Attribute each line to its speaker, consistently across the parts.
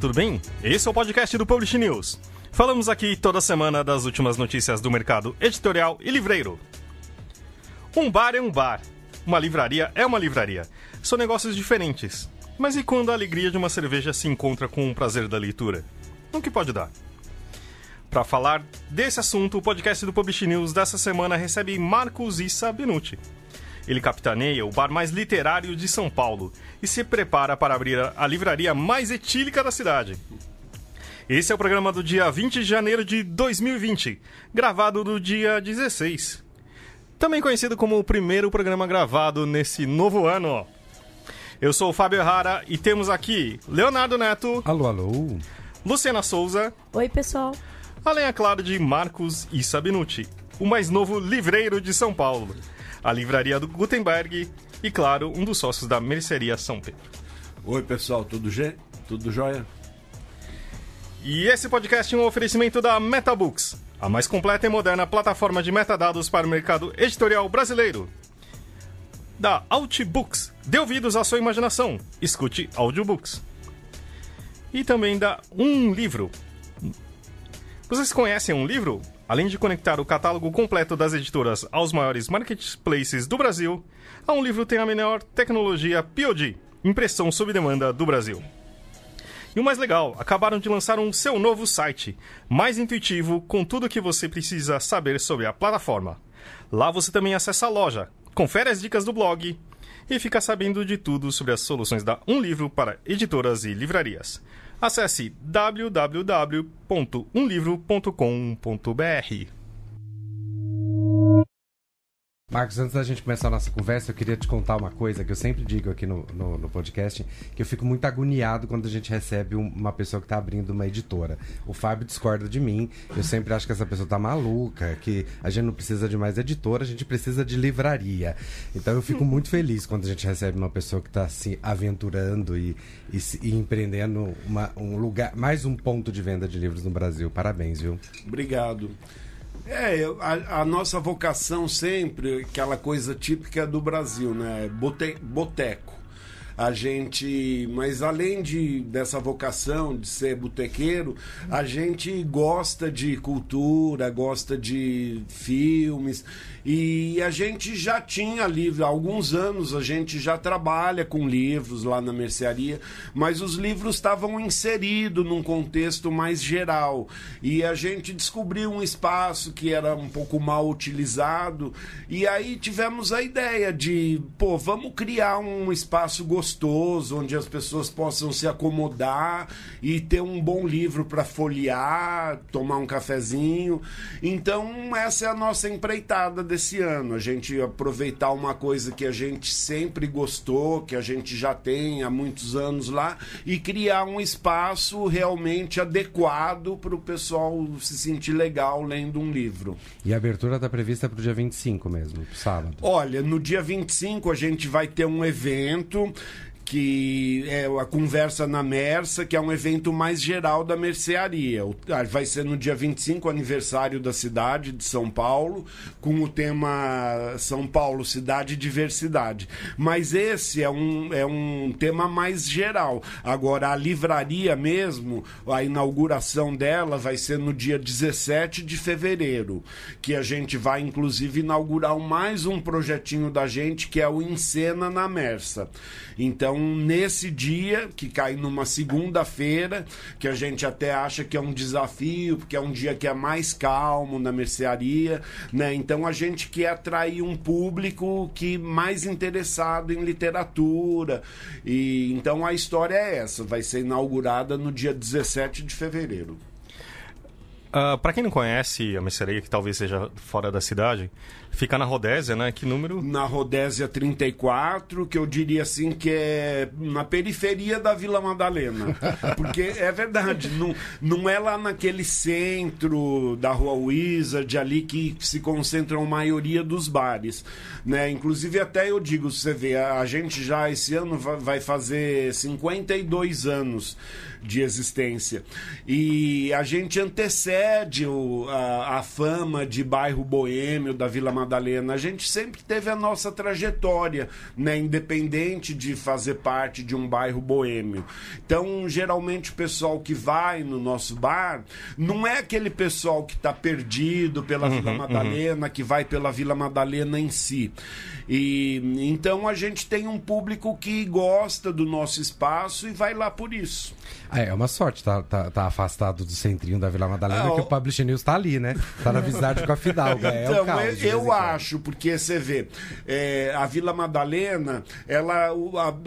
Speaker 1: Tudo bem? Esse é o podcast do Publish News. Falamos aqui toda semana das últimas notícias do mercado editorial e livreiro. Um bar é um bar, uma livraria é uma livraria. São negócios diferentes. Mas e quando a alegria de uma cerveja se encontra com o prazer da leitura? O que pode dar? Para falar desse assunto, o podcast do Publish News dessa semana recebe Marcos Issa Benucci. Ele capitaneia o bar mais literário de São Paulo e se prepara para abrir a livraria mais etílica da cidade. Esse é o programa do dia 20 de janeiro de 2020, gravado no dia 16. Também conhecido como o primeiro programa gravado nesse novo ano. Eu sou o Fábio Errara e temos aqui Leonardo Neto.
Speaker 2: Alô, alô.
Speaker 1: Luciana Souza.
Speaker 3: Oi, pessoal.
Speaker 1: Além, é claro, de Marcos Issa Benucci, o mais novo livreiro de São Paulo a livraria do Gutenberg e, claro, um dos sócios da Mercearia São Pedro.
Speaker 4: Oi, pessoal, tudo, G? tudo jóia?
Speaker 1: E esse podcast é um oferecimento da MetaBooks, a mais completa e moderna plataforma de metadados para o mercado editorial brasileiro. Da Outbooks, dê ouvidos à sua imaginação, escute audiobooks. E também da Um Livro. Vocês conhecem Um Livro? Além de conectar o catálogo completo das editoras aos maiores marketplaces do Brasil, a Um Livro tem a melhor tecnologia POD, impressão sob demanda do Brasil. E o mais legal, acabaram de lançar um seu novo site, mais intuitivo, com tudo o que você precisa saber sobre a plataforma. Lá você também acessa a loja, confere as dicas do blog e fica sabendo de tudo sobre as soluções da Um Livro para editoras e livrarias. Acesse www.umlivro.com.br.
Speaker 2: Marcos, antes da gente começar a nossa conversa, eu queria te contar uma coisa que eu sempre digo aqui no, no, no podcast, que eu fico muito agoniado quando a gente recebe um, uma pessoa que está abrindo uma editora. O Fábio discorda de mim, eu sempre acho que essa pessoa está maluca, que a gente não precisa de mais editora, a gente precisa de livraria. Então eu fico muito feliz quando a gente recebe uma pessoa que está se aventurando e, e, e empreendendo uma, um lugar, mais um ponto de venda de livros no Brasil. Parabéns, viu?
Speaker 4: Obrigado. É, a, a, nossa vocação sempre, aquela coisa típica do Brasil, né? Bote, boteco. A gente, mas além de dessa vocação de ser botequeiro, a gente gosta de cultura, gosta de filmes e a gente já tinha livro, há alguns anos a gente já trabalha com livros lá na mercearia, mas os livros estavam inseridos num contexto mais geral. E a gente descobriu um espaço que era um pouco mal utilizado, e aí tivemos a ideia de, pô, vamos criar um espaço gostoso onde as pessoas possam se acomodar e ter um bom livro para folhear, tomar um cafezinho. Então, essa é a nossa empreitada desse ano. A gente aproveitar uma coisa que a gente sempre gostou, que a gente já tem há muitos anos lá, e criar um espaço realmente adequado para o pessoal se sentir legal lendo um livro.
Speaker 2: E a abertura está prevista para o dia 25 mesmo, sábado.
Speaker 4: Olha, no dia 25 a gente vai ter um evento que é a Conversa na Mersa, que é um evento mais geral da mercearia. Ah, vai ser no dia 25, aniversário da cidade de São Paulo, com o tema São Paulo, Cidade e Diversidade. Mas esse é um, é um tema mais geral. Agora, a livraria mesmo, a inauguração dela vai ser no dia 17 de fevereiro, que a gente vai, inclusive, inaugurar mais um projetinho da gente, que é o Encena na Mersa. Então, nesse dia, que cai numa segunda-feira, que a gente até acha que é um desafio, porque é um dia que é mais calmo na mercearia, né? Então a gente quer atrair um público que mais interessado em literatura. E então a história é essa, vai ser inaugurada no dia 17 de fevereiro.
Speaker 1: Uh, ah, para quem não conhece a mercearia, que talvez seja fora da cidade, fica na Rodésia, né? Que número?
Speaker 4: Na Rodésia 34, que eu diria assim que é na periferia da Vila Madalena. Porque é verdade, não, não é lá naquele centro da Rua Wizard ali que se concentram a maioria dos bares, né? Inclusive até eu digo, você vê, a gente já esse ano vai fazer 52 anos de existência. E a gente antecede o, a, a, fama de bairro boêmio da Vila Madalena. A gente sempre teve a nossa trajetória, né? Independente de fazer parte de um bairro boêmio. Então, geralmente, o pessoal que vai no nosso bar não é aquele pessoal que está perdido pela uhum, Vila uhum. Madalena, uhum. que vai pela Vila Madalena em si. E então a gente tem um público que gosta do nosso espaço e vai lá por isso.
Speaker 2: É, é uma sorte tá, tá, tá afastado do centrinho da Vila Madalena, ah, que o Publish News tá ali, né? Tá na visagem com a Fidalga. É então, caos,
Speaker 4: eu, eu acho, porque você vê, é, a Vila Madalena, ela,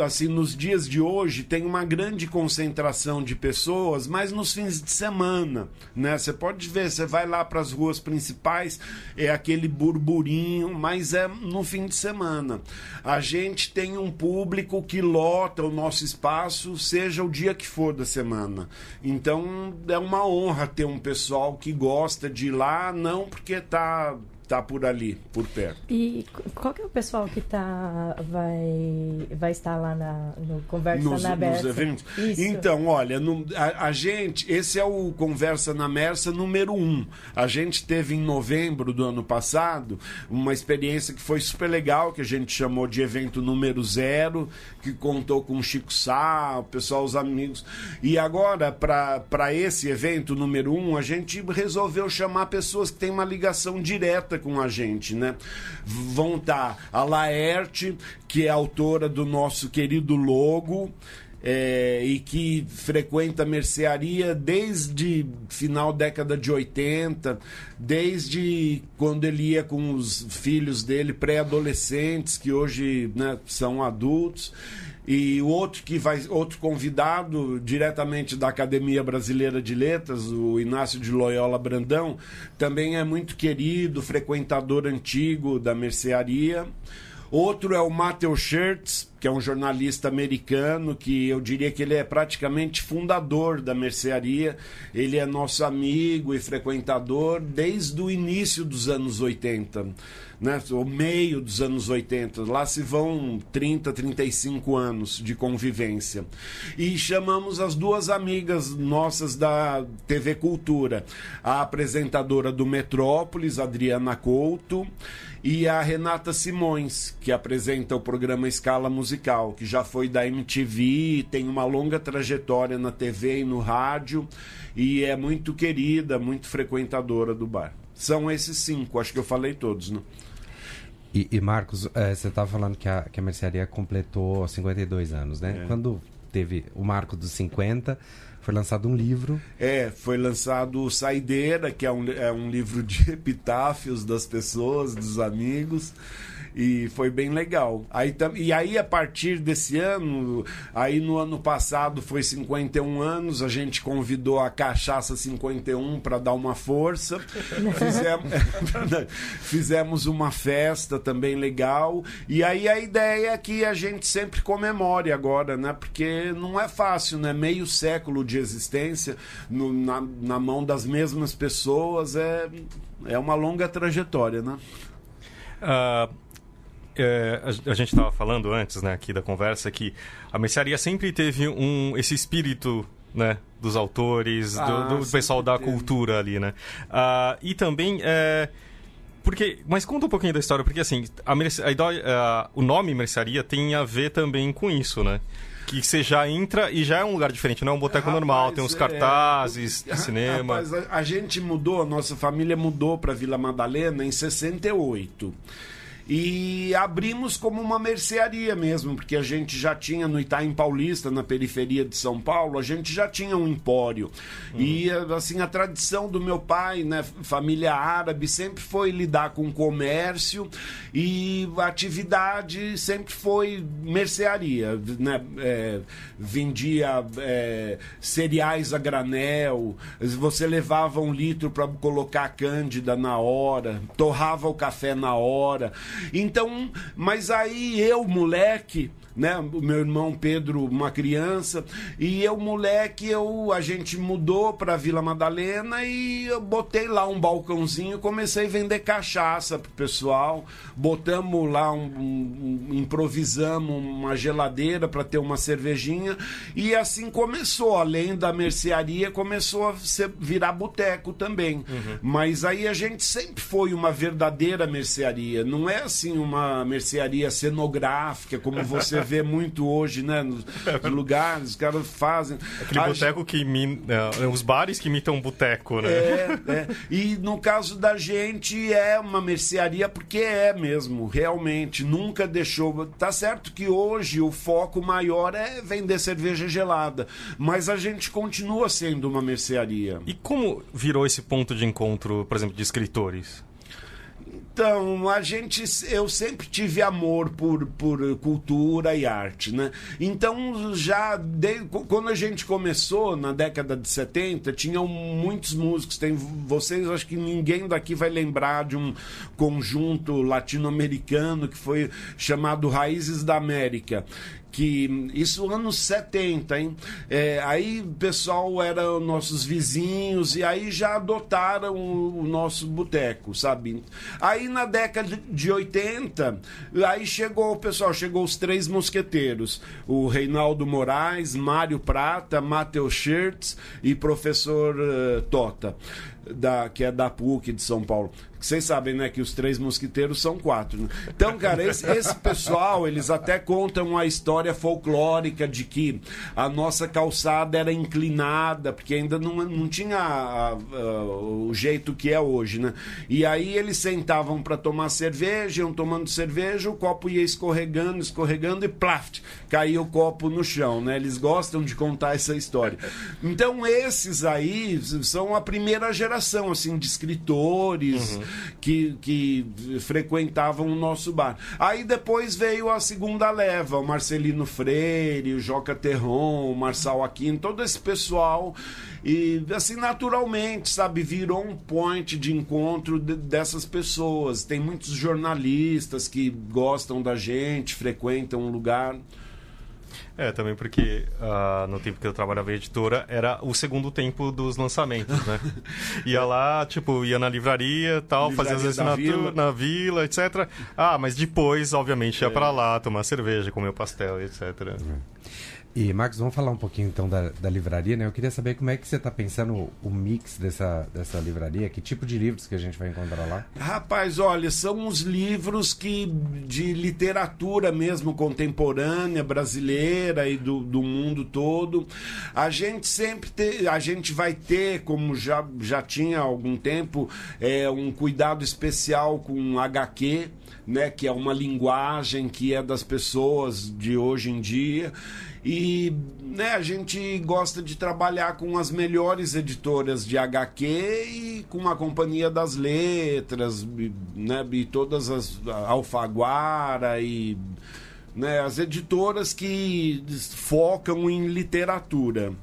Speaker 4: assim, nos dias de hoje, tem uma grande concentração de pessoas, mas nos fins de semana, né? Você pode ver, você vai lá para as ruas principais, é aquele burburinho, mas é no fim de semana. A gente tem um público que lota o nosso espaço, seja o dia que for da semana. Então é uma honra ter um pessoal que gosta de ir lá, não porque está tá por ali, por perto.
Speaker 3: E qual que é o pessoal que tá, vai, vai estar lá na, no Conversa nos, na Mersa? Nos eventos?
Speaker 4: Isso. Então, olha, no, a, a, gente, esse é o Conversa na Mersa número um. A gente teve em novembro do ano passado uma experiência que foi super legal, que a gente chamou de evento número zero, que contou com o Chico Sá, o pessoal, os amigos. E agora, para esse evento número um, a gente resolveu chamar pessoas que têm uma ligação direta com a gente, né? Vão estar tá a Laerte, que é autora do nosso querido logo. É, e que frequenta a mercearia desde final década de 80, desde quando ele ia com os filhos dele, pré-adolescentes, que hoje né, são adultos e outro que vai outro convidado diretamente da Academia Brasileira de Letras, o Inácio de Loyola Brandão, também é muito querido, frequentador antigo da mercearia. Outro é o Matthew Shirts, que é um jornalista americano que eu diria que ele é praticamente fundador da mercearia. Ele é nosso amigo e frequentador desde o início dos anos 80 né, o meio dos anos 80. Lá se vão 30, 35 anos de convivência. E chamamos as duas amigas nossas da TV Cultura, a apresentadora do Metrópolis, Adriana Couto, e a Renata Simões, que apresenta o programa Escala Musical, que já foi da MTV, tem uma longa trajetória na TV e no rádio, e é muito querida, muito frequentadora do bar. São esses cinco, acho que eu falei todos, né?
Speaker 2: E, e Marcos, é, você estava falando que a, que a mercearia completou 52 anos, né? É. Quando teve o marco dos 50, foi lançado um livro.
Speaker 4: É, foi lançado Saideira, que é um, é um livro de epitáfios das pessoas, dos amigos e foi bem legal. Aí, e aí, a partir desse ano, aí no ano passado foi 51 anos, a gente convidou a Cachaça 51 para dar uma força. Fizemos, fizemos uma festa também legal. E aí a ideia é que a gente sempre comemore agora, né? Porque não é fácil, né? Meio século de existência no, na, na mão das mesmas pessoas é, é uma longa trajetória, né?
Speaker 1: Uh, é, a, a, gente estava falando antes, né, aqui da conversa, que a mercearia sempre teve um, esse espírito, né, dos autores, ah, do, do pessoal da cultura ali, né. Uh, e também, é, porque, mas conta um pouquinho da história, porque assim, a, a, a, o nome mercearia tem a ver também com isso, né que você já entra e já é um lugar diferente, não é um boteco rapaz, normal, tem uns é, cartazes é, de cinema.
Speaker 4: Rapaz, a, a, gente mudou, a nossa família mudou para Vila Madalena em 68. E abrimos como uma mercearia mesmo, porque a gente já tinha no Itaim Paulista, na periferia de São Paulo, a gente já tinha um empório. Uhum. E assim, a tradição do meu pai, né, família árabe, sempre foi lidar com comércio e a atividade sempre foi mercearia, né? É, vendia é, cereais a granel, você levava um litro para colocar a cândida na hora, torrava o café na hora. Então, mas aí eu, moleque, né? O meu irmão Pedro, uma criança, e eu, moleque, eu, a gente mudou para Vila Madalena e eu botei lá um balcãozinho, comecei a vender cachaça pro pessoal, botamos lá um, um, um improvisamos uma geladeira para ter uma cervejinha e assim começou, além da mercearia, começou a ser, virar boteco também. Uhum. Mas aí a gente sempre foi uma verdadeira mercearia, não é assim uma mercearia cenográfica como você vê muito hoje, né? Nos, nos lugares, os caras fazem.
Speaker 1: Aquele a boteco gente... que imita. É, os bares que imitam boteco, né?
Speaker 4: É, é. E no caso da gente é uma mercearia porque é mesmo, realmente. Nunca deixou. Tá certo que hoje o foco maior é vender cerveja gelada. Mas a gente continua sendo uma mercearia.
Speaker 1: E como virou esse ponto de encontro, por exemplo, de escritores?
Speaker 4: Então, a gente, eu sempre tive amor por, por cultura e arte, né? Então, já de, quando a gente começou na década de 70, tinham muitos músicos. Tem vocês, acho que ninguém daqui vai lembrar de um conjunto latino-americano que foi chamado Raízes da América, que isso anos 70, hein? É, aí o pessoal era nossos vizinhos e aí já adotaram o, o nosso boteco, sabe? Aí na década de 80, aí chegou o pessoal, chegou os três mosqueteiros, o Reinaldo Moraes, Mário Prata, Matheus Schertz e professor uh, Tota da, que é da PUC de São Paulo. Vocês sabem, né, que os três mosquiteiros são quatro. Né? Então, cara, esse, esse, pessoal, eles até contam a história folclórica de que a nossa calçada era inclinada, porque ainda não, não tinha a, a, o jeito que é hoje, né? E aí eles sentavam para tomar cerveja, iam tomando cerveja, o copo ia escorregando, escorregando e plaft, caía o copo no chão, né? Eles gostam de contar essa história. Então, esses aí são a primeira geração, assim, de escritores, uhum que, que frequentavam o nosso bar. Aí depois veio a segunda leva, o Marcelino Freire, o Joca Terron, o Marçal Aquino, todo esse pessoal. E assim, naturalmente, sabe, virou um point de encontro de, dessas pessoas. Tem muitos jornalistas que gostam da gente, frequentam o lugar.
Speaker 1: É, também porque uh, no tempo que eu trabalhava em editora, era o segundo tempo dos lançamentos, né? ia lá, tipo, ia na livraria tal, livraria fazia as assinaturas na vila, etc. Ah, mas depois, obviamente, ia é. para lá tomar cerveja, comer o pastel, etc.
Speaker 2: E, Marcos, vamos falar um pouquinho então da, da livraria, né? Eu queria saber como é que você está pensando o mix dessa, dessa livraria, que tipo de livros que a gente vai encontrar lá?
Speaker 4: Rapaz, olha, são uns livros que de literatura mesmo contemporânea, brasileira e do, do mundo todo. A gente sempre te, a gente vai ter, como já, já tinha há algum tempo, é, um cuidado especial com HQ, né? Que é uma linguagem que é das pessoas de hoje em dia. E né, a gente gosta de trabalhar com as melhores editoras de HQ e com a Companhia das Letras, né, e todas as Alfaguara e né, as editoras que focam em literatura.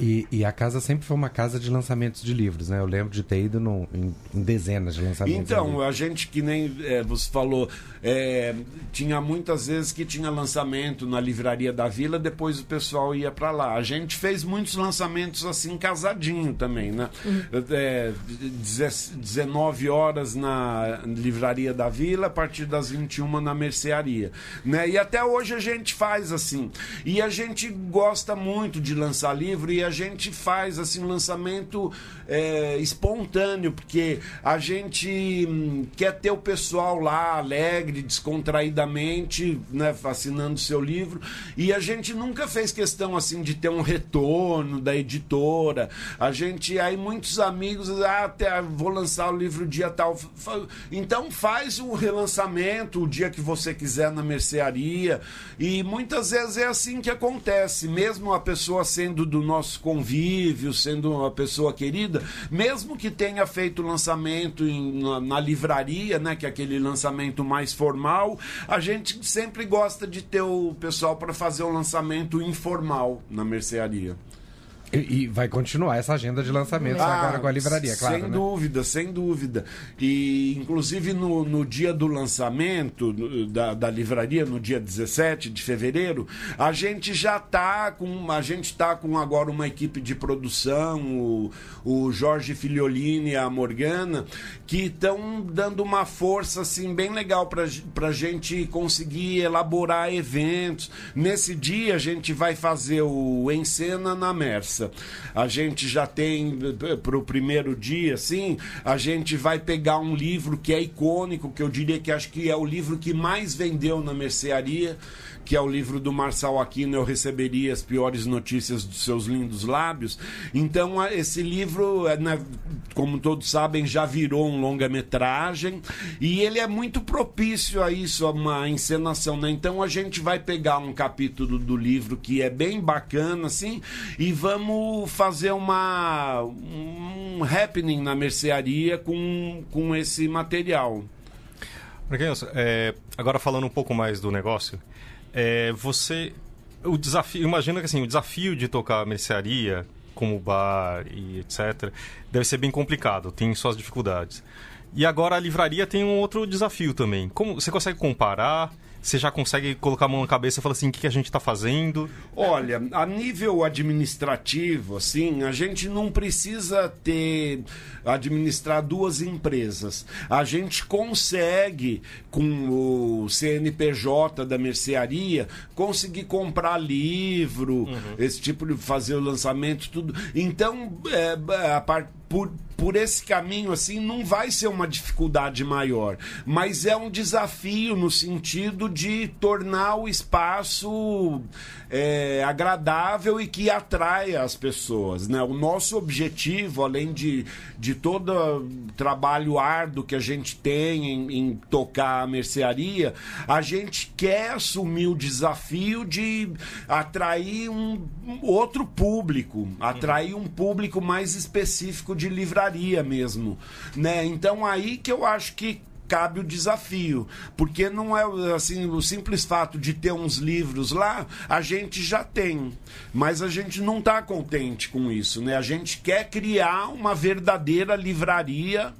Speaker 2: E, e, a casa sempre foi uma casa de lançamentos de livros, né? Eu lembro de ter ido no, em, em, dezenas de lançamentos.
Speaker 4: Então, de a gente que nem é, você falou, é, tinha muitas vezes que tinha lançamento na livraria da Vila, depois o pessoal ia para lá. A gente fez muitos lançamentos assim casadinho também, né? Uhum. É, 19 horas na livraria da Vila, a partir das 21 na mercearia, né? E até hoje a gente faz assim. E a gente gosta muito de lançar livro e a gente faz assim um lançamento é, espontâneo, porque a gente hum, quer ter o pessoal lá alegre, descontraidamente, né, assinando seu livro, e a gente nunca fez questão assim de ter um retorno da editora. A gente aí muitos amigos, ah, até vou lançar o livro dia tal. Então faz um relançamento o dia que você quiser na mercearia. E muitas vezes é assim que acontece, mesmo a pessoa sendo do nosso nosso convívio, sendo uma pessoa querida, mesmo que tenha feito lançamento em, na, na, livraria, né, que é aquele lançamento mais formal, a gente sempre gosta de ter o pessoal para fazer o lançamento informal na mercearia.
Speaker 2: E, e, vai continuar essa agenda de lançamentos ah, agora com a livraria, claro.
Speaker 4: Sem
Speaker 2: né?
Speaker 4: dúvida, sem dúvida. E, inclusive, no, no dia do lançamento da, da livraria, no dia 17 de fevereiro, a gente já está com. A gente tá com agora uma equipe de produção, o, o Jorge Filiolini e a Morgana, que estão dando uma força assim bem legal para a gente conseguir elaborar eventos. Nesse dia, a gente vai fazer o Encena na Mersa. A gente já tem para o primeiro dia, assim, a gente vai pegar um livro que é icônico, que eu diria que acho que é o livro que mais vendeu na mercearia que é o livro do Marçal Aquino, Eu Receberia as Piores Notícias dos Seus Lindos Lábios. Então, esse livro, é, né, como todos sabem, já virou um longa-metragem e ele é muito propício a isso, a uma encenação. Né? Então, a gente vai pegar um capítulo do livro que é bem bacana, assim, e vamos fazer uma um happening na mercearia com, com esse material.
Speaker 1: É, agora falando um pouco mais do negócio, é, você. O desafio. Imagina que assim, o desafio de tocar mercearia, como bar e etc., deve ser bem complicado, tem suas dificuldades. E agora a livraria tem um outro desafio também. Como você consegue comparar? Você já consegue colocar a mão na cabeça e falar assim, o que, que a gente está fazendo?
Speaker 4: Olha, a nível administrativo, assim, a gente não precisa ter administrar duas empresas. A gente consegue, com o CNPJ da mercearia, conseguir comprar livro, uhum. esse tipo de fazer o lançamento, tudo. Então, é, a parte por, por esse caminho assim não vai ser uma dificuldade maior, mas é um desafio no sentido de tornar o espaço é, agradável e que atraia as pessoas. Né? O nosso objetivo, além de, de todo trabalho árduo que a gente tem em, em tocar a mercearia, a gente quer assumir o desafio de atrair um outro público, atrair um público mais específico de livraria mesmo, né? Então aí que eu acho que cabe o desafio, porque não é assim o simples fato de ter uns livros lá, a gente já tem, mas a gente não está contente com isso, né? A gente quer criar uma verdadeira livraria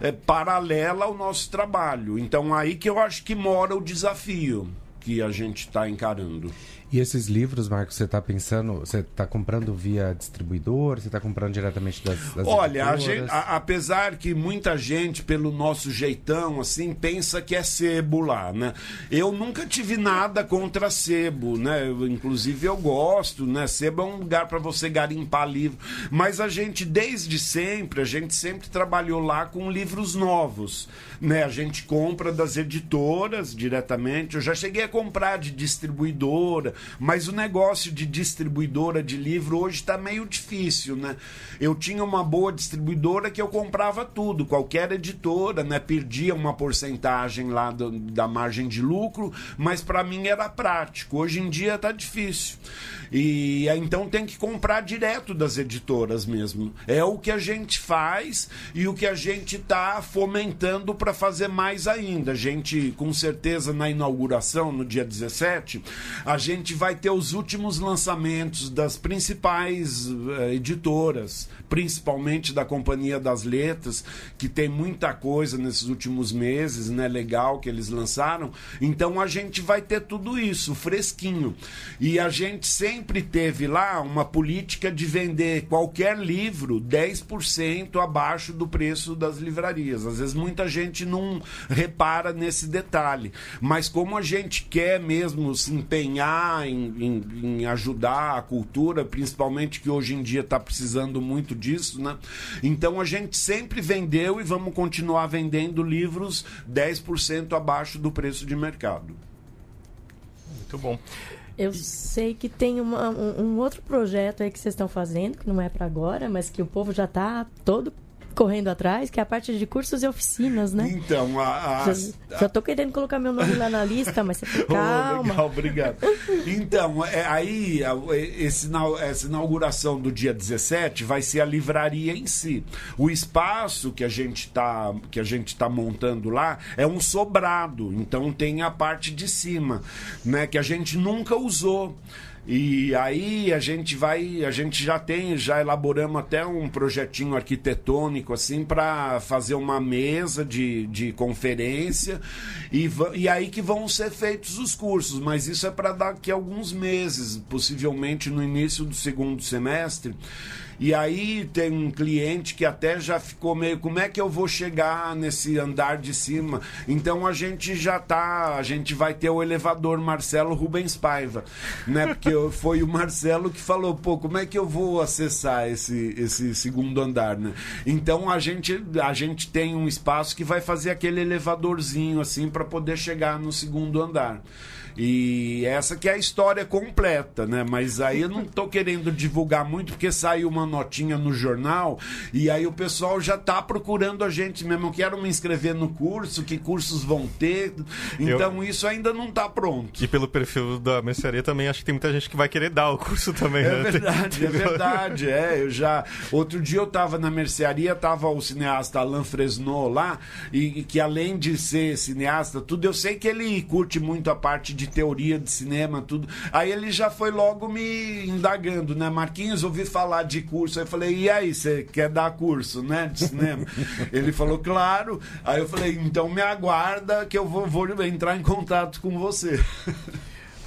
Speaker 4: é, paralela ao nosso trabalho. Então aí que eu acho que mora o desafio que a gente está encarando.
Speaker 2: E esses livros, Marcos, você está pensando, você está comprando via distribuidor, você está comprando diretamente das, das
Speaker 4: Olha, a gente, a, apesar que muita gente, pelo nosso jeitão, assim, pensa que é sebo lá, né? Eu nunca tive nada contra sebo, né? Eu, inclusive eu gosto, né? Sebo é um lugar para você garimpar livro. Mas a gente, desde sempre, a gente sempre trabalhou lá com livros novos, né? A gente compra das editoras diretamente. Eu já cheguei a comprar de distribuidora, mas o negócio de distribuidora de livro hoje está meio difícil, né? Eu tinha uma boa distribuidora que eu comprava tudo, qualquer editora, né? Perdia uma porcentagem lá do, da margem de lucro, mas para mim era prático. Hoje em dia está difícil. E então tem que comprar direto das editoras mesmo. É o que a gente faz e o que a gente está fomentando para fazer mais ainda. A gente, com certeza, na inauguração, no dia 17, a gente vai ter os últimos lançamentos das principais uh, editoras, principalmente da Companhia das Letras, que tem muita coisa nesses últimos meses, né? Legal que eles lançaram. Então a gente vai ter tudo isso fresquinho. E a gente sempre teve lá uma política de vender qualquer livro 10% abaixo do preço das livrarias. Às vezes muita gente não repara nesse detalhe. Mas como a gente quer mesmo se empenhar em, em, em ajudar a cultura, principalmente que hoje em dia está precisando muito disso, né? Então a gente sempre vendeu e vamos continuar vendendo livros 10% abaixo do preço de mercado.
Speaker 1: Muito bom.
Speaker 3: Eu sei que tem uma, um, um, outro projeto aí que vocês estão fazendo, que não é para agora, mas que o povo já está todo correndo atrás, que é a parte de cursos e oficinas, né?
Speaker 4: Então, a,
Speaker 3: a, já, tô querendo colocar meu nome lá na lista, mas você fica calma.
Speaker 4: Oh, legal, obrigado. Então, é, aí, esse, essa inauguração do dia 17 vai ser a livraria em si. O espaço que a gente tá, que a gente tá montando lá é um sobrado, então tem a parte de cima, né, que a gente nunca usou. E aí a gente vai, a gente já tem, já elaboramos até um projetinho arquitetônico assim para fazer uma mesa de, de conferência e, e aí que vão ser feitos os cursos, mas isso é para daqui a alguns meses, possivelmente no início do segundo semestre. E aí tem um cliente que até já ficou meio, como é que eu vou chegar nesse andar de cima? Então a gente já tá, a gente vai ter o elevador Marcelo Rubens Paiva, né? Porque foi o Marcelo que falou, pô, como é que eu vou acessar esse, esse segundo andar, né? Então a gente, a gente tem um espaço que vai fazer aquele elevadorzinho assim para poder chegar no segundo andar. E essa que é a história completa, né? Mas aí eu não tô querendo divulgar muito porque saiu uma notinha no jornal e aí o pessoal já tá procurando a gente mesmo. Eu quero me inscrever no curso, que cursos vão ter. Então eu... isso ainda não tá pronto.
Speaker 1: E pelo perfil da mercearia também acho que tem muita gente que vai querer dar o curso também,
Speaker 4: é
Speaker 1: né?
Speaker 4: Verdade, é verdade, é. Eu já. Outro dia eu tava na mercearia, tava o cineasta Alain Fresnot lá, e, e que além de ser cineasta, tudo, eu sei que ele curte muito a parte de de teoria de cinema, tudo. Aí ele já foi logo me indagando, né? Marquinhos, ouvi falar de curso. Aí eu falei, e aí, você quer dar curso, né? De cinema? ele falou, claro. Aí eu falei, então me aguarda que eu vou, vou entrar em contato com você.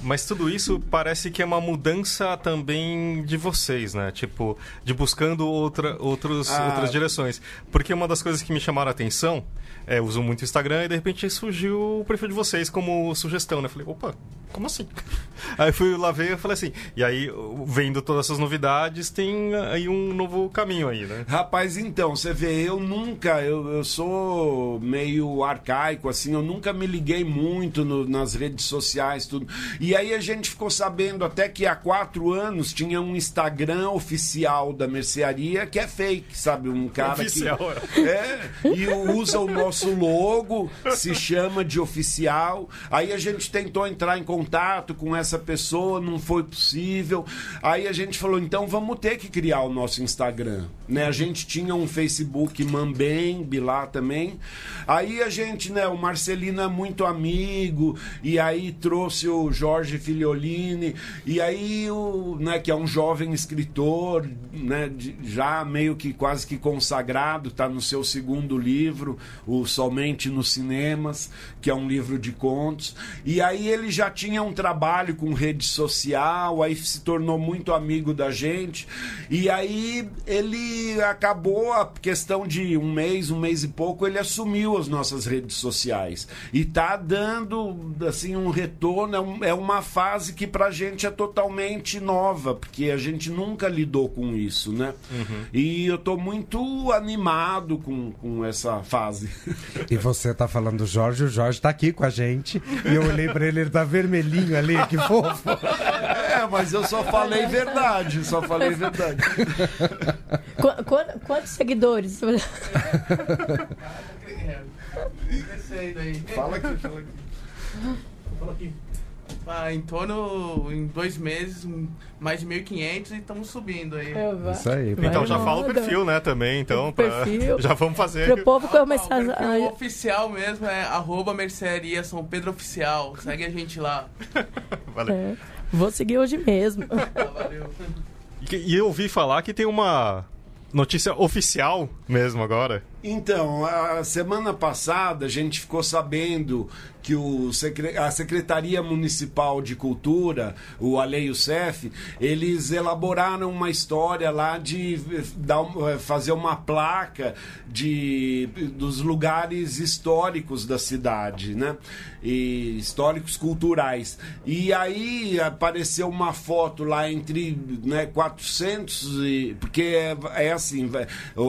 Speaker 1: Mas tudo isso parece que é uma mudança também de vocês, né? Tipo, de buscando outra, outros, ah. outras direções. Porque uma das coisas que me chamaram a atenção é, uso muito o Instagram e de repente surgiu o perfil de vocês como sugestão, né? Falei, opa, como assim? Aí fui lá ver e falei assim, e aí, vendo todas essas novidades, tem aí um novo caminho aí, né?
Speaker 4: Rapaz, então, você vê, eu nunca, eu, eu sou meio arcaico, assim, eu nunca me liguei muito no, nas redes sociais, tudo. E aí a gente ficou sabendo até que há quatro anos tinha um Instagram oficial da mercearia que é fake, sabe? Um cara
Speaker 1: oficial.
Speaker 4: que. É, e usa o nosso nosso logo se chama de oficial. Aí a gente tentou entrar em contato com essa pessoa, não foi possível. Aí a gente falou, então vamos ter que criar o nosso Instagram. Né? A gente tinha um Facebook Mambembe lá também. Aí a gente, né, o Marcelino é muito amigo, e aí trouxe o Jorge Filiolini, e aí o, né, que é um jovem escritor, né, já meio que quase que consagrado, está no seu segundo livro, o Somente nos Cinemas, que é um livro de contos. E aí ele já tinha um trabalho com rede social, aí se tornou muito amigo da gente. E aí ele acabou a questão de um mês, um mês e pouco, ele assumiu as nossas redes sociais. E tá dando assim um retorno, é, é uma fase que pra gente é totalmente nova, porque a gente nunca lidou com isso, né? Uhum. E eu tô muito animado com, com essa fase.
Speaker 2: E você tá falando do Jorge, o Jorge tá aqui com a gente. E eu olhei pra ele, ele tá vermelhinho ali, que fofo.
Speaker 4: É, mas eu só falei verdade, só falei verdade.
Speaker 3: Qu qu quantos seguidores?
Speaker 4: Fala aqui, fala aqui.
Speaker 5: Fala aqui. Ah, em torno, em dois meses, mais de 1.500 e estamos subindo aí.
Speaker 2: Isso aí.
Speaker 1: Então já fala o perfil, né, também, então. Pra... Já vamos fazer.
Speaker 3: Para o povo começar
Speaker 5: ah, a... O oficial mesmo é arroba mercearia São Pedro Oficial. Segue a gente lá.
Speaker 3: Valeu. É. Vou seguir hoje mesmo. Ah, valeu.
Speaker 1: E eu ouvi falar que tem uma notícia oficial mesmo agora.
Speaker 4: Então, a semana passada a gente ficou sabendo que o, a Secretaria Municipal de Cultura, o AleiUCEF, eles elaboraram uma história lá de dar, eh, fazer uma placa de, dos lugares históricos da cidade, né? E históricos culturais. E aí apareceu uma foto lá entre né, 400 e... Porque é, é assim,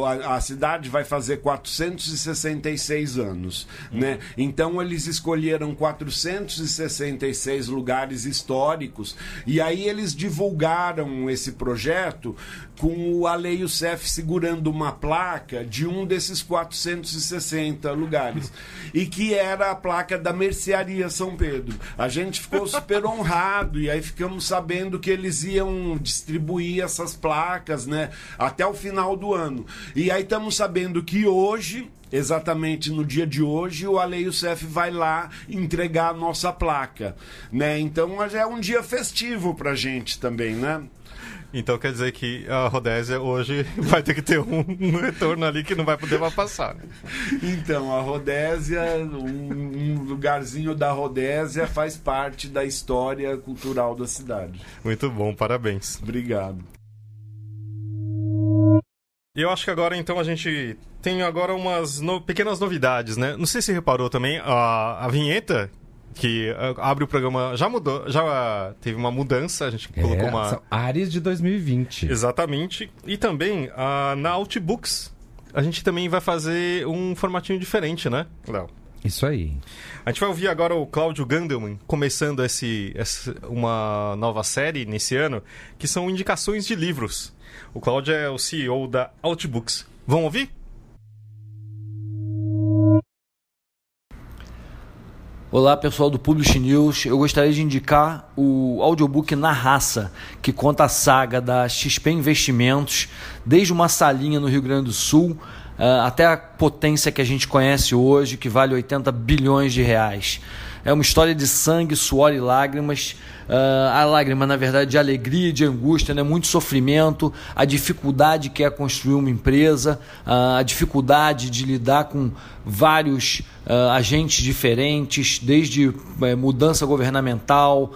Speaker 4: a, a cidade vai fazer 466 anos, né? Então eles escolheram 466 lugares históricos e aí eles divulgaram esse projeto com o Aleio Cef segurando uma placa de um desses 460 lugares e que era a placa da Mercearia São Pedro. A gente ficou super honrado e aí ficamos sabendo que eles iam distribuir essas placas, né, até o final do ano. E aí estamos sabendo que hoje exatamente no dia de hoje, o Ale Youssef vai lá entregar a nossa placa, né? Então é um dia festivo pra gente também, né?
Speaker 1: Então quer dizer que a Rodésia hoje vai ter que ter um, um retorno ali que não vai poder mais passar. Né?
Speaker 4: Então, a Rodésia, um, um, lugarzinho da Rodésia faz parte da história cultural da cidade.
Speaker 1: Muito bom, parabéns.
Speaker 4: Obrigado.
Speaker 1: Eu acho que agora então a gente tem agora umas no... pequenas novidades, né? Não sei se reparou também a, a vinheta que uh, abre o programa já mudou, já teve uma mudança, a gente colocou
Speaker 2: É,
Speaker 1: uma
Speaker 2: são Ares de 2020.
Speaker 1: exatamente e também uh, na Outbooks a gente também vai fazer um formatinho diferente, né, Léo?
Speaker 2: Isso aí.
Speaker 1: A gente vai ouvir agora o Cláudio Gandelman começando esse, esse- uma nova série nesse ano, que são indicações de livros. O Cláudio é o CEO da Outbooks. Vamos ouvir?
Speaker 6: Olá pessoal do Publish News, eu gostaria de indicar o audiobook Na Raça, que conta a saga da XP Investimentos, desde uma salinha no Rio Grande do Sul ah, até a potência que a gente conhece hoje, que vale 80 bilhões de reais. É uma história de sangue, suor e lágrimas. Ah, a lágrima, na verdade, de alegria de angústia, né? muito sofrimento, a dificuldade que é construir uma empresa, ah, a dificuldade de lidar com vários ah, agentes diferentes, desde eh, mudança governamental,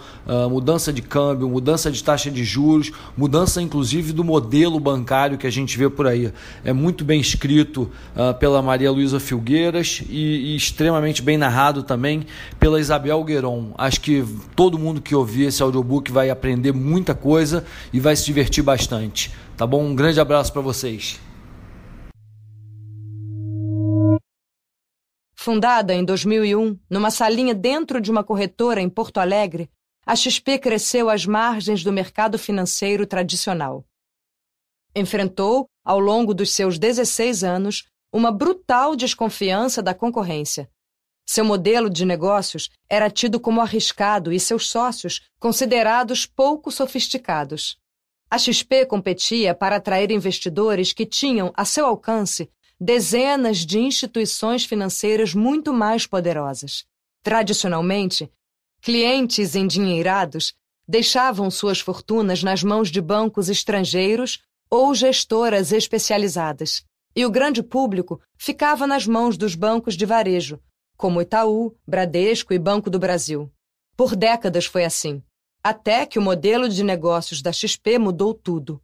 Speaker 6: mudança de câmbio, mudança de taxa de juros, mudança inclusive do modelo bancário que a gente vê por aí. É muito bem escrito pela Maria Luísa Filgueiras e, e extremamente bem narrado também pela Isabel Gueron. Acho que todo mundo que ouvir esse audiobook vai aprender muita coisa e vai se divertir bastante. Tá bom? Um grande abraço para vocês.
Speaker 7: Fundada em 2001, numa salinha dentro de uma corretora em Porto Alegre, a XP cresceu às margens do mercado financeiro tradicional. Enfrentou, ao longo dos seus 16 anos, uma brutal desconfiança da concorrência. Seu modelo de negócios era tido como arriscado e seus sócios considerados pouco sofisticados. A XP competia para atrair investidores que tinham a seu alcance dezenas de instituições financeiras muito mais poderosas. Tradicionalmente, clientes endinheirados deixavam suas fortunas nas mãos de bancos estrangeiros ou gestoras especializadas, e o grande público ficava nas mãos dos bancos de varejo, como Itaú, Bradesco e Banco do Brasil. Por décadas foi assim, até que o modelo de negócios da XP mudou tudo.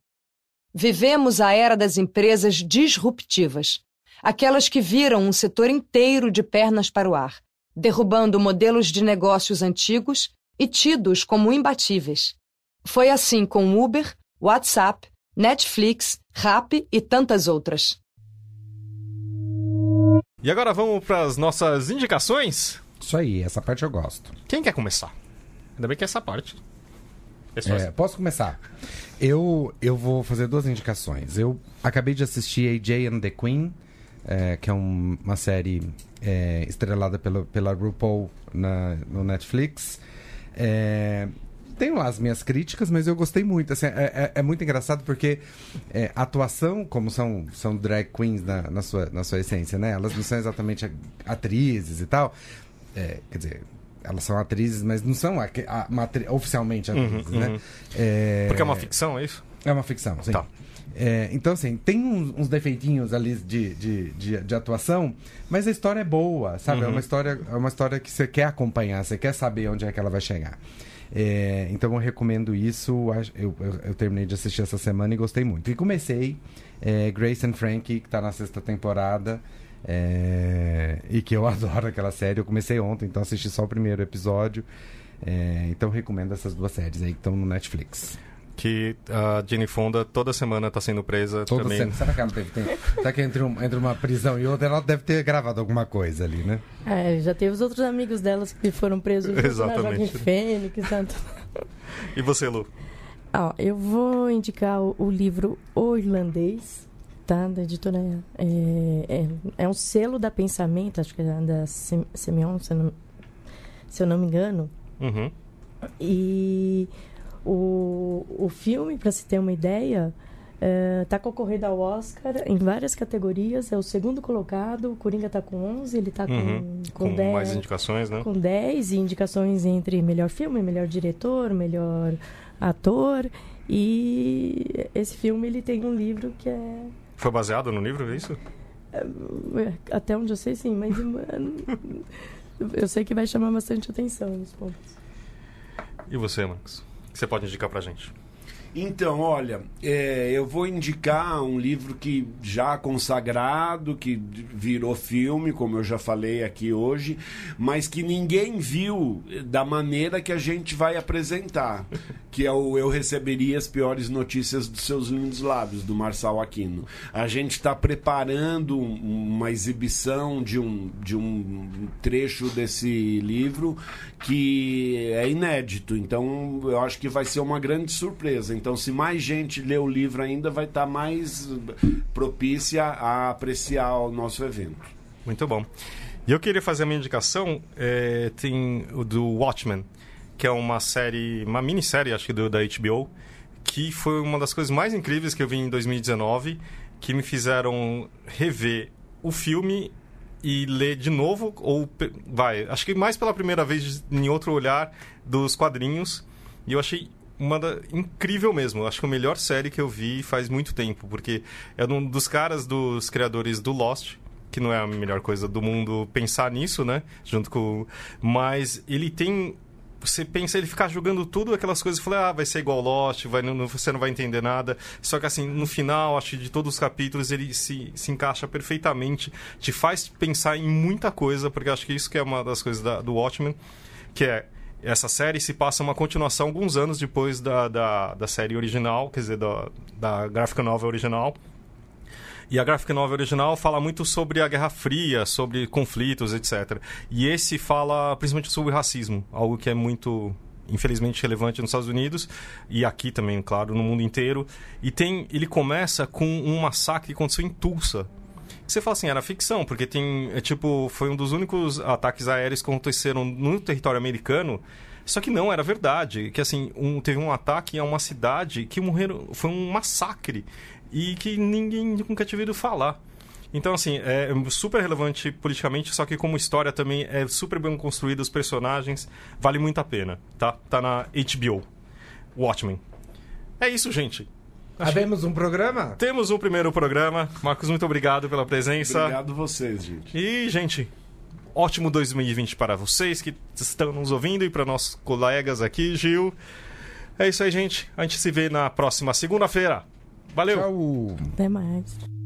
Speaker 7: Vivemos a era das empresas disruptivas, aquelas que viram um setor inteiro de pernas para o ar, derrubando modelos de negócios antigos e tidos como imbatíveis. Foi assim com Uber, WhatsApp, Netflix, Rappi e tantas outras.
Speaker 1: E agora vamos para as nossas indicações?
Speaker 2: Isso aí, essa parte eu gosto.
Speaker 1: Quem quer começar? Ainda bem que é essa parte.
Speaker 2: É,
Speaker 1: faz-
Speaker 2: posso começar? Eu, eu vou fazer duas indicações. Eu acabei de assistir AJ and the Queen, é, que é um- uma série é, estrelada pela, pela RuPaul na, no Netflix. É, tenho lá as minhas críticas, mas eu gostei muito. Assim, é, é- é muito engraçado porque é, a atuação, como são, são drag queens na, na sua, na sua essência, né? Elas não são exatamente a- atrizes e tal. É, quer dizer, elas são atrizes, mas não são a- a- atri- oficialmente atrizes,
Speaker 1: Uhum,
Speaker 2: né?
Speaker 1: uhum.
Speaker 2: É,
Speaker 1: Porque é uma ficção, é isso?
Speaker 2: é uma ficção, sim.
Speaker 1: Tá.
Speaker 2: É, então, assim, tem uns, uns defeitinhos ali de, de, de, de atuação, mas a história é boa, sabe? É,
Speaker 1: Uhum.
Speaker 2: uma história, é uma história que você quer acompanhar, você quer saber onde é que ela vai chegar. É, então eu recomendo isso. Eu, eu, eu terminei de assistir essa semana e gostei muito. E comecei é, Grace and Frankie, que tá na sexta temporada. é, e que eu adoro aquela série. Eu comecei ontem, então assisti só o primeiro episódio. É, então recomendo essas duas séries aí que estão no Netflix.
Speaker 1: Que a Jenny Fonda toda semana tá sendo presa
Speaker 2: Toda
Speaker 1: também.
Speaker 2: semana. Será que ela teve tempo? Será que entre, um- entre uma prisão e outra ela deve ter gravado alguma coisa ali, né?
Speaker 3: É, já teve os outros amigos delas que foram presos na
Speaker 1: Exatamente.
Speaker 3: Joaquim Fênix. Tanto.
Speaker 1: E você, Lu?
Speaker 3: Ó, eu vou indicar o, o livro O Irlandês, tá? Da editora. É, é, é um selo da Pensamento, acho que é da Simeon, se eu não, se eu não me engano.
Speaker 1: Uhum.
Speaker 3: E o, o filme, para se ter uma ideia, Uh, tá concorrendo ao Oscar em várias categorias, é o segundo colocado, o Coringa tá com 11, ele tá com,
Speaker 1: Uhum.
Speaker 3: com,
Speaker 1: Com
Speaker 3: 10,
Speaker 1: mais indicações, né?
Speaker 3: com 10 e indicações entre melhor filme, melhor diretor, melhor ator. E esse filme ele tem um livro que é
Speaker 1: Foi baseado no livro, é isso?
Speaker 3: é, até onde eu sei sim, mas eu sei que vai chamar bastante atenção nos pontos.
Speaker 1: E você, Marcos? Que você pode indicar pra gente?
Speaker 4: Então, olha, é, eu vou indicar um livro que já consagrado, que virou filme, como eu já falei aqui hoje, mas que ninguém viu da maneira que a gente vai apresentar, que é o Eu Receberia as Piores Notícias dos Seus Lindos Lábios, do Marçal Aquino. A gente está preparando um- uma exibição de um, de um trecho desse livro que é inédito, então eu acho que vai ser uma grande surpresa. Então, se mais gente ler o livro ainda, vai estar mais propícia a apreciar o nosso evento.
Speaker 1: Muito bom. E eu queria fazer a minha indicação, é, tem o do Watchmen, que é uma série, uma minissérie, acho que do, da HBO, que foi uma das coisas mais incríveis que eu vi em 2019, que me fizeram rever o filme e ler de novo, ou vai, acho que mais pela primeira vez em outro olhar dos quadrinhos, e eu achei uma da, incrível mesmo. Acho que a melhor série que eu vi faz muito tempo, porque é um dos caras dos criadores do Lost, que não é a melhor coisa do mundo pensar nisso, né? Junto com. Mas ele tem. Você pensa ele ficar jogando tudo aquelas coisas e falar, ah, vai ser igual Lost, vai, não- você não vai entender nada. Só que assim, no final, acho que de todos os capítulos, ele se, se encaixa perfeitamente, te faz pensar em muita coisa, porque acho que isso que é uma das coisas da- do Watchmen, que é essa série se passa uma continuação alguns anos depois da, da, da série original, quer dizer, da, da gráfica novel original. E a graphic novel original fala muito sobre a Guerra Fria, sobre conflitos, etc. E esse fala principalmente sobre racismo, algo que é muito infelizmente relevante nos Estados Unidos e aqui também, claro, no mundo inteiro. E tem, ele começa com um massacre que aconteceu em Tulsa. Você fala assim, era ficção, porque tem, é, tipo, foi um dos únicos ataques aéreos que aconteceram no território americano. Só que não, era verdade. Que assim, um, teve um ataque a uma cidade que morreram. Foi um massacre. E que ninguém nunca tinha ouvido falar. Então, assim, é super relevante politicamente, só que como história também é super bem construída, os personagens, vale muito a pena, tá? Tá na HBO. Watchmen. É isso, gente.
Speaker 2: Havemos um programa?
Speaker 1: temos o primeiro programa. Marcos, muito obrigado pela presença.
Speaker 4: Obrigado vocês, gente.
Speaker 1: E, gente, ótimo 2020 para vocês que estão nos ouvindo e para nossos colegas aqui, Gil. É isso aí, gente. A gente se vê na próxima segunda-feira. Valeu!
Speaker 2: Tchau.
Speaker 3: Até mais.